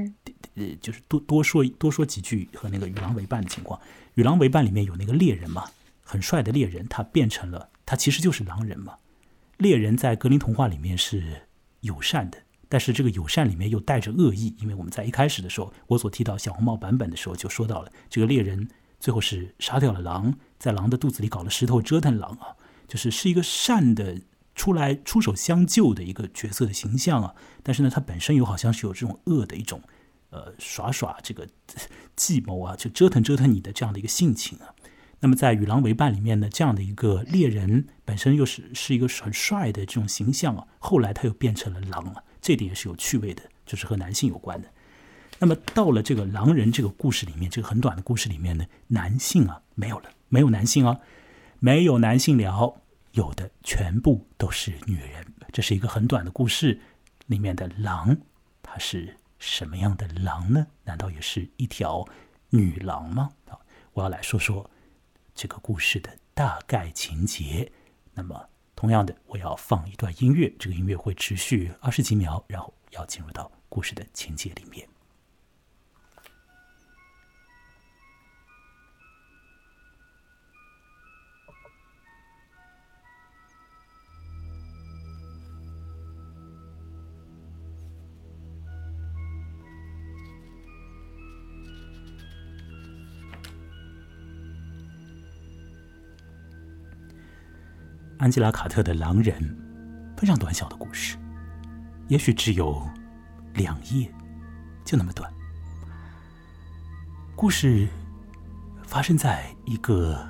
A: 呃，就是多多说多说几句和那个与狼为伴的情况。与狼为伴里面有那个猎人嘛，很帅的猎人，他变成了他其实就是狼人嘛。猎人在格林童话里面是友善的，但是这个友善里面又带着恶意，因为我们在一开始的时候，我所提到小红帽版本的时候就说到了，这个猎人最后是杀掉了狼，在狼的肚子里搞了石头折腾狼啊，就是是一个善的。出来出手相救的一个角色的形象啊，但是呢，他本身又好像是有这种恶的一种，呃，耍耍这个计谋啊，就折腾折腾你的这样的一个性情啊。那么在《与狼为伴》里面呢，这样的一个猎人本身又是是一个很帅的这种形象啊，后来他又变成了狼啊，这点也是有趣味的，就是和男性有关的。那么到了这个狼人这个故事里面，这个很短的故事里面呢，男性啊没有了，没有男性啊，没有男性了。有的全部都是女人，这是一个很短的故事。里面的狼，它是什么样的狼呢？难道也是一条女狼吗？啊，我要来说说这个故事的大概情节。那么，同样的，我要放一段音乐，这个音乐会持续二十几秒，然后要进入到故事的情节里面。安吉拉·卡特的《狼人》，非常短小的故事，也许只有两页，就那么短。故事发生在一个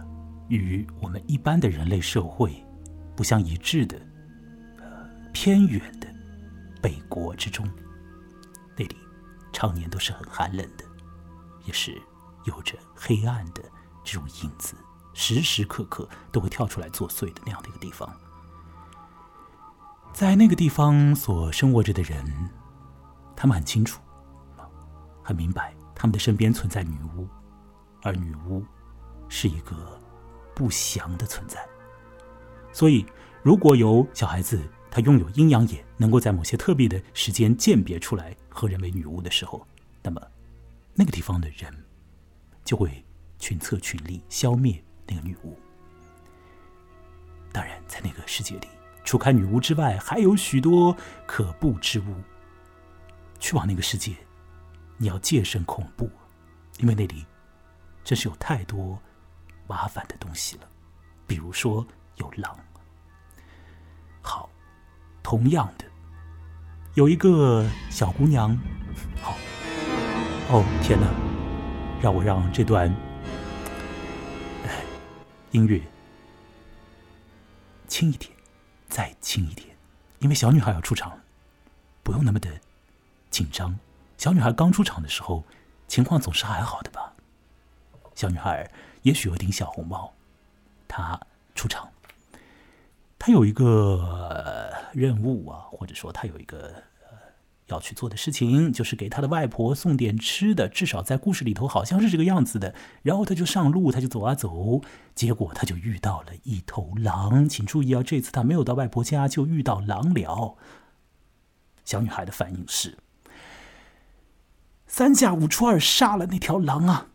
A: 与我们一般的人类社会不相一致的、偏远的北国之中。那里常年都是很寒冷的，也是有着黑暗的这种影子。时时刻刻都会跳出来作祟的那样的一个地方，在那个地方所生活着的人，他们很清楚，很明白，他们的身边存在女巫，而女巫是一个不祥的存在。所以，如果有小孩子他拥有阴阳眼，能够在某些特别的时间鉴别出来何人为女巫的时候，那么那个地方的人就会群策群力消灭。那个女巫，当然，在那个世界里，除开女巫之外，还有许多可怖之物。去往那个世界，你要戒慎恐怖，因为那里真是有太多麻烦的东西了。比如说有狼。好，同样的，有一个小姑娘。好，哦天哪，让我让这段。音乐轻一点，再轻一点，因为小女孩要出场，不用那么的紧张。小女孩刚出场的时候，情况总是还好的吧？小女孩也许有顶小红帽，她出场，她有一个任务啊，或者说她有一个。要去做的事情就是给他的外婆送点吃的，至少在故事里头好像是这个样子的。然后他就上路，他就走啊走，结果他就遇到了一头狼。请注意啊，这次他没有到外婆家，就遇到狼了。小女孩的反应是：三下五除二杀了那条狼啊，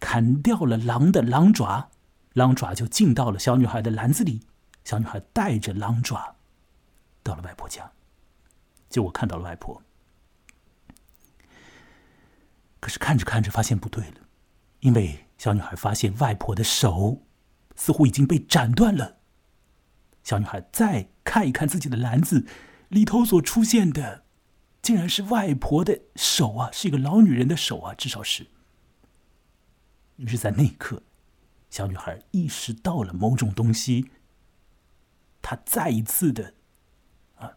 A: 砍掉了狼的狼爪，狼爪就进到了小女孩的篮子里。小女孩带着狼爪到了外婆家。就我看到了外婆，可是看着看着发现不对了，因为小女孩发现外婆的手似乎已经被斩断了。小女孩再看一看自己的篮子，里头所出现的竟然是外婆的手啊，是一个老女人的手啊，至少是。于是，在那一刻，小女孩意识到了某种东西，她再一次的啊，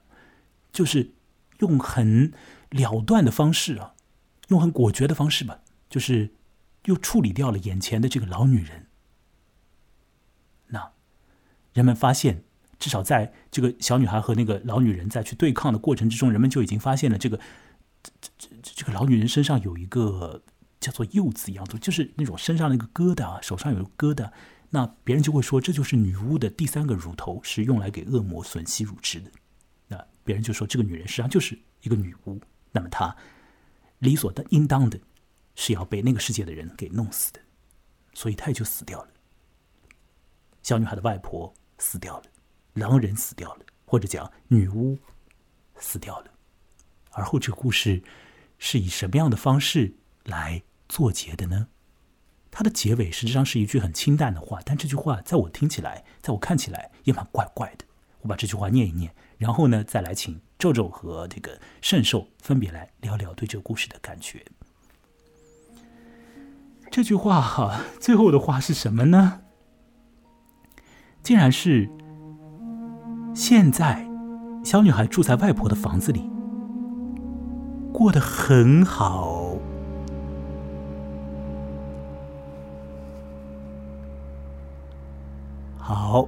A: 就是。用很了断的方式啊，用很果决的方式吧，就是又处理掉了眼前的这个老女人。那人们发现，至少在这个小女孩和那个老女人在去对抗的过程之中，人们就已经发现了这个这这这个老女人身上有一个叫做柚子一样的，就是那种身上那个疙瘩啊，手上有疙瘩。那别人就会说，这就是女巫的第三个乳头，是用来给恶魔吮吸乳汁的。别人就说这个女人实际上就是一个女巫，那么她理所的应当的是要被那个世界的人给弄死的，所以她也就死掉了。小女孩的外婆死掉了，狼人死掉了，或者讲女巫死掉了。而后这个故事是以什么样的方式来作结的呢？它的结尾实际上是一句很清淡的话，但这句话在我听起来，在我看起来也蛮怪怪的。我把这句话念一念。然后呢，再来请皱皱和这个圣兽分别来聊聊对这个故事的感觉。这句话哈，最后的话是什么呢？竟然是现在小女孩住在外婆的房子里，过得很好。好。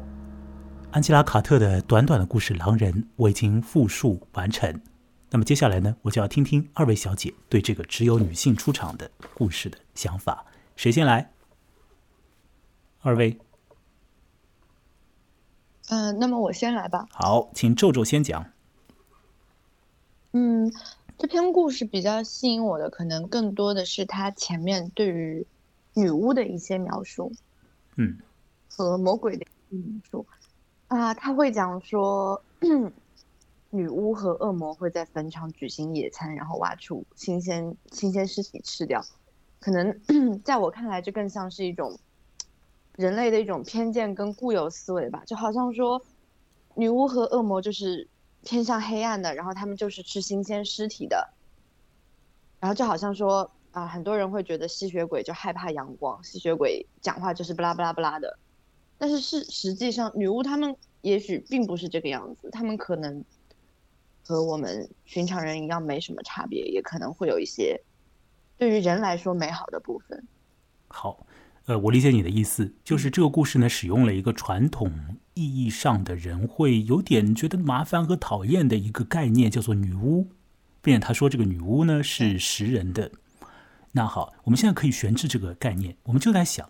A: 安吉拉·卡特的短短的故事《狼人》，我已经复述完成。那么接下来呢，我就要听听二位小姐对这个只有女性出场的故事的想法。谁先来？二位，
B: 嗯、那么我先来吧。
A: 好，请皱皱先讲。
B: 嗯，这篇故事比较吸引我的，可能更多的是它前面对于女巫的一些描述
A: 嗯
B: 和魔鬼的一些描述啊，他会讲说，女巫和恶魔会在坟场举行野餐，然后挖出新鲜新鲜尸体吃掉。可能 在我看来，这更像是一种人类的一种偏见跟固有思维吧，就好像说，女巫和恶魔就是偏向黑暗的，然后他们就是吃新鲜尸体的，然后就好像说啊、很多人会觉得吸血鬼就害怕阳光，吸血鬼讲话就是巴拉巴拉巴拉的，但是是实际上女巫她们也许并不是这个样子，她们可能和我们寻常人一样没什么差别，也可能会有一些对于人来说美好的部分。
A: 好，呃，我理解你的意思，就是这个故事呢，使用了一个传统意义上的人会有点觉得麻烦和讨厌的一个概念，叫做女巫，并且他说这个女巫呢是食人的。那好，我们现在可以悬置这个概念，我们就在想，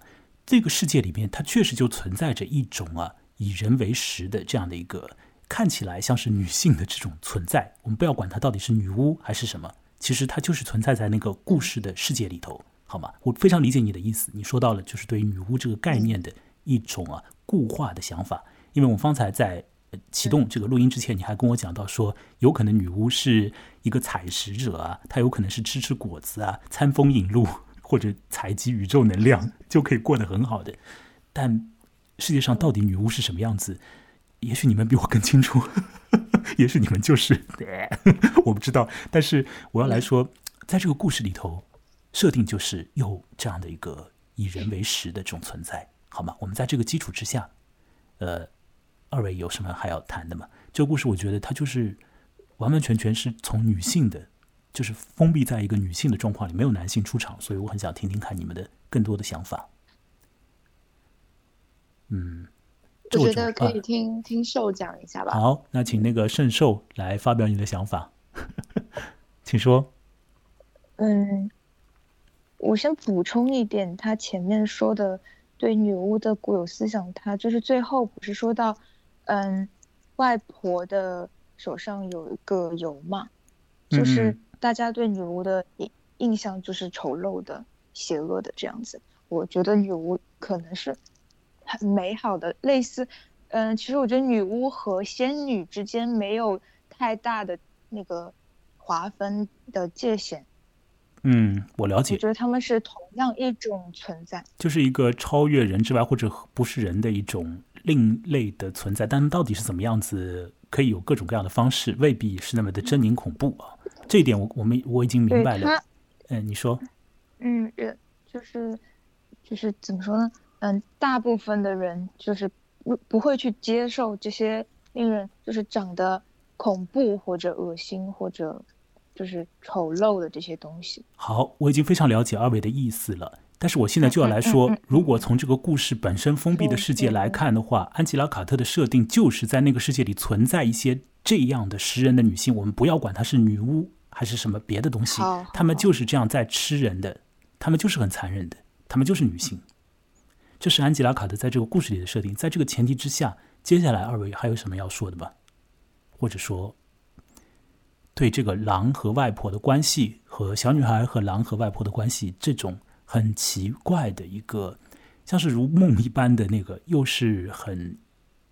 A: 这个世界里面它确实就存在着一种啊以人为食的这样的一个看起来像是女性的这种存在。我们不要管它到底是女巫还是什么，其实它就是存在在那个故事的世界里头，好吗？我非常理解你的意思，你说到了就是对于女巫这个概念的一种啊固化的想法，因为我们方才在。启动这个录音之前，你还跟我讲到说，有可能女巫是一个采食者啊，她有可能是吃吃果子啊，餐风饮露或者采集宇宙能量就可以过得很好的。但世界上到底女巫是什么样子？也许你们比我更清楚，也许你们就是，我不知道。但是我要来说，在这个故事里头，设定就是有这样的一个以人为食的这种存在，好吗？我们在这个基础之下，呃，二位有什么还要谈的吗？这个故事我觉得它就是完完全全是从女性的，就是封闭在一个女性的状况里，没有男性出场，所以我很想听听看你们的更多的想法。嗯，
B: 我觉得可以听、听兽讲一下吧。
A: 好，那请那个圣兽来发表你的想法，请说。
C: 嗯，我先补充一点，他前面说的对女巫的固有思想，他就是最后不是说到，嗯，外婆的手上有一个油嘛，就
A: 嗯
C: 是
A: 嗯
C: 大家对女巫的印印象就是丑陋的、邪恶的这样子。我觉得女巫可能是很美好的，类似，嗯，其实我觉得女巫和仙女之间没有太大的那个划分的界限。
A: 嗯，我了解，
C: 我觉得他们是同样一种存在。
A: 就是一个超越人之外或者不是人的一种另类的存在，但到底是怎么样子，可以有各种各样的方式，未必是那么的狰狞恐怖啊。这一点我我们我已经明白了。，嗯，你说，
C: 嗯，人就是就是怎么说呢？嗯，大部分的人就是不不会去接受这些令人就是长得恐怖或者恶心或者就是丑陋的这些东西。
A: 好，我已经非常了解二位的意思了。但是我现在就要来说如果从这个故事本身封闭的世界来看的话，安吉拉·卡特的设定就是在那个世界里存在一些这样的食人的女性，我们不要管她是女巫还是什么别的东西
B: 好好，
A: 她们就是这样在吃人的，他们就是很残忍的，他们就是女性。这是安吉拉·卡特在这个故事里的设定。在这个前提之下，接下来二位还有什么要说的吗？或者说，对这个狼和外婆的关系，和小女孩和狼和外婆的关系，这种很奇怪的一个，像是如梦一般的那个，又是很，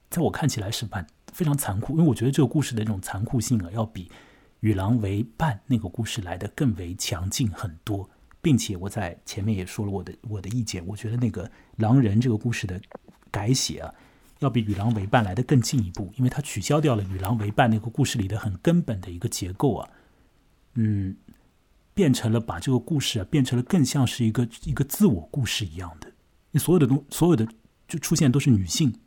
A: 在我看起来是蛮非常残酷，因为我觉得这个故事的那种残酷性啊，要比《与狼为伴》那个故事来的更为强劲很多。并且我在前面也说了我的我的意见，我觉得那个狼人这个故事的改写啊，要比《与狼为伴》来的更进一步，因为它取消掉了《与狼为伴》那个故事里的很根本的一个结构啊，嗯，变成了把这个故事啊变成了更像是一个一个自我故事一样的，你所有的东所有的就出现都是女性，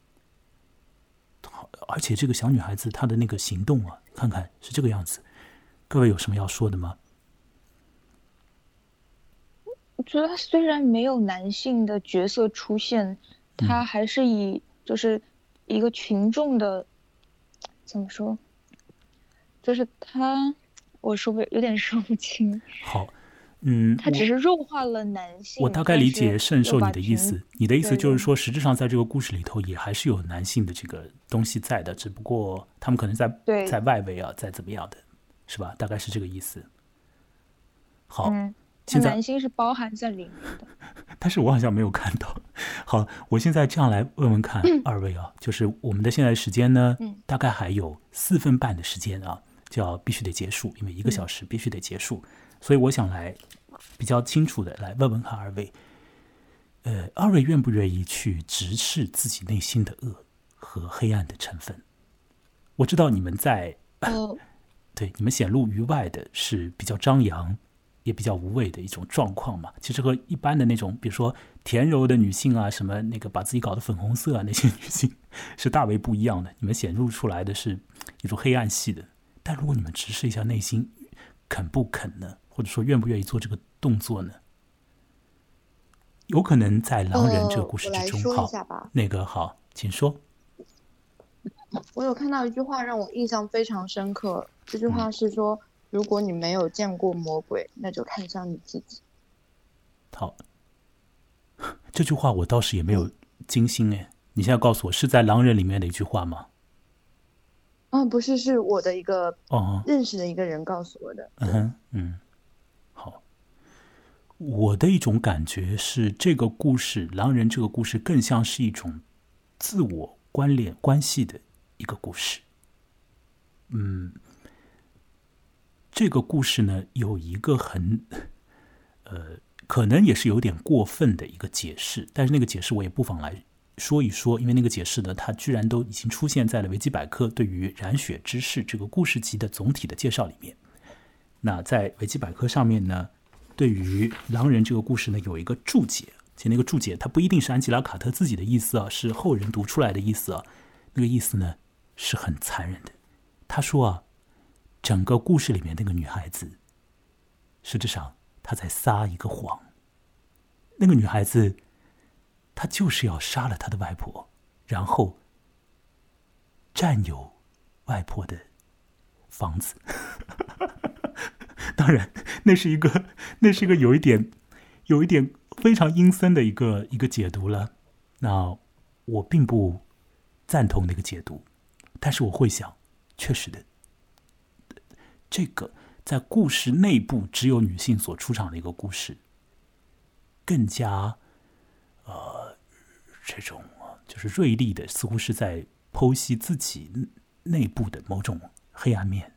A: 而且这个小女孩子她的那个行动啊，看看是这个样子，各位有什么要说的吗？
C: 我觉得他虽然没有男性的角色出现，他还是以就是一个群众的怎么说，就是他我说不有点说不清。
A: 好，嗯，
C: 他只是弱化了男性。
A: 我大概理解圣兽你的意思，你的意思就是说，实质上在这个故事里头也还是有男性的这个东西在的，只不过他们可能在在外围啊，在怎么样的，是吧？大概是这个意思。好，现在
C: 男性是包含在里面的。
A: 但是我好像没有看到。好，我现在这样来问问看 二位啊，就是我们的现在时间呢，
C: 嗯
A: 大概还有四分半的时间啊，就要必须得结束，因为一个小时必须得结束，所以我想来比较清楚的来问问看二位，呃，二位愿不愿意去直视自己内心的恶和黑暗的成分？我知道你们在
B: 呃，
A: 对你们显露于外的是比较张扬，也比较无畏的一种状况嘛。其实和一般的那种，比如说甜柔的女性啊，什么那个把自己搞得粉红色啊，那些女性是大为不一样的。你们显露出来的是一种黑暗系的。但如果你们直视一下内心，肯不肯呢？或者说愿不愿意做这个动作呢？有可能在狼人这个故事之中，好。那个好，请说。
B: 我有看到一句话让我印象非常深刻，这句
A: 嗯
B: 话是说：如果你没有见过魔鬼，那就看向你自己。
A: 好，这句话我倒是也没有精心哎。你现在告诉我是在《狼人》里面的一句话吗？
B: 啊，不是，是我的一个
A: 哦，
B: 认识的一个人告诉我的。
A: 嗯哼，嗯，好。我的一种感觉是，这个故事《狼人》这个故事更像是一种自我关联关系的一个故事。嗯，这个故事呢，有一个很，呃，可能也是有点过分的一个解释，但是那个解释我也不妨来说一说，因为那个解释呢，它居然都已经出现在了维基百科对于《染血之誓》这个故事集的总体的介绍里面。那在维基百科上面呢，对于狼人这个故事呢有一个注解，其实那个注解它不一定是安吉拉·卡特自己的意思啊，是后人读出来的意思啊。那个意思呢是很残忍的。他说啊，整个故事里面那个女孩子，实质上她在撒一个谎。那个女孩子，她就是要杀了她的外婆，然后占有外婆的房子。当然，那是一个，那是一个有一点，有一点非常阴森的一个一个解读了。那我并不赞同那个解读，但是我会想，确实的，这个在故事内部只有女性所出场的一个故事，更加呃这种就是锐利的，似乎是在剖析自己内部的某种黑暗面。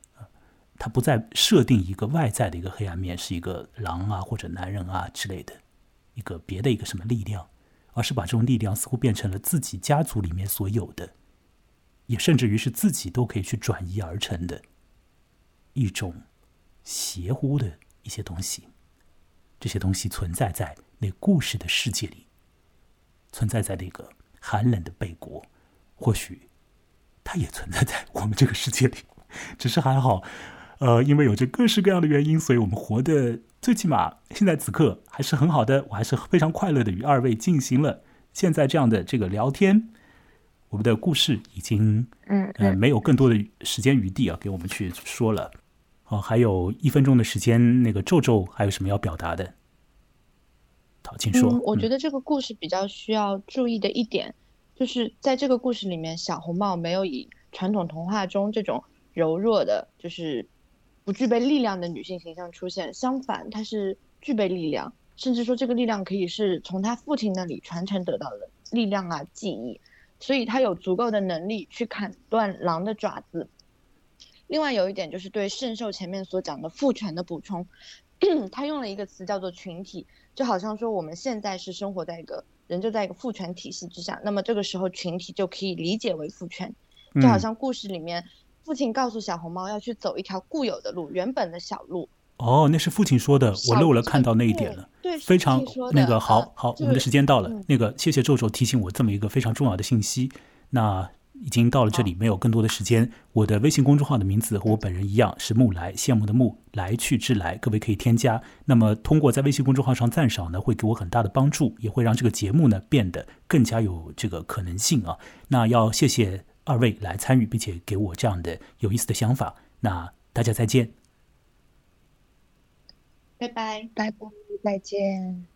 A: 他不再设定一个外在的一个黑暗面，是一个狼啊或者男人啊之类的，一个别的一个什么力量，而是把这种力量似乎变成了自己家族里面所有的，也甚至于是自己都可以去转移而成的一种邪乎的一些东西。这些东西存在在那故事的世界里，存在在那个寒冷的北国，或许它也存在在我们这个世界里，只是还好。呃，因为有着各式各样的原因，所以我们活的最起码现在此刻还是很好的，我还是非常快乐的与二位进行了现在这样的这个聊天。我们的故事已经
C: 嗯
A: 呃没有更多的时间余地啊，给我们去说了。哦，还有一分钟的时间，那个皱皱还有什么要表达的？好，请说。
B: 嗯，我觉
A: 得
B: 得这个故事比较需要注意的一点，就是在这个故事里面，小红帽没有以传统童话中这种柔弱的，就是不具备力量的女性形象出现。相反，她是具备力量，甚至说这个力量可以是从她父亲那里传承得到的力量啊、记忆，所以他有足够的能力去砍断狼的爪子。另外有一点就是对圣兽前面所讲的父权的补充，他用了一个词叫做群体，就好像说我们现在是生活在一个人就在一个父权体系之下，那么这个时候群体就可以理解为父权，就好
A: 嗯
B: 像故事里面父亲告诉小红帽要去走一条固有的路，原本的小路。
A: 哦，那是父亲说的，我漏了看到那一点了。
B: 对，是
A: 非常那个好好，我们的时间到了。
B: 嗯
A: 那个谢谢皱皱提醒我这么一个非常重要的信息。那已经到了这里，没有更多的时间。我的微信公众号的名字和我本人一样，是木来，羡慕的慕，来去之来，各位可以添加。那么通过在微信公众号上赞赏呢，会给我很大的帮助，也会让这个节目呢变得更加有这个可能性啊。那要谢谢二位来参与，并且给我这样的有意思的想法。那大家再见。
B: 拜拜，
C: 拜拜，再见。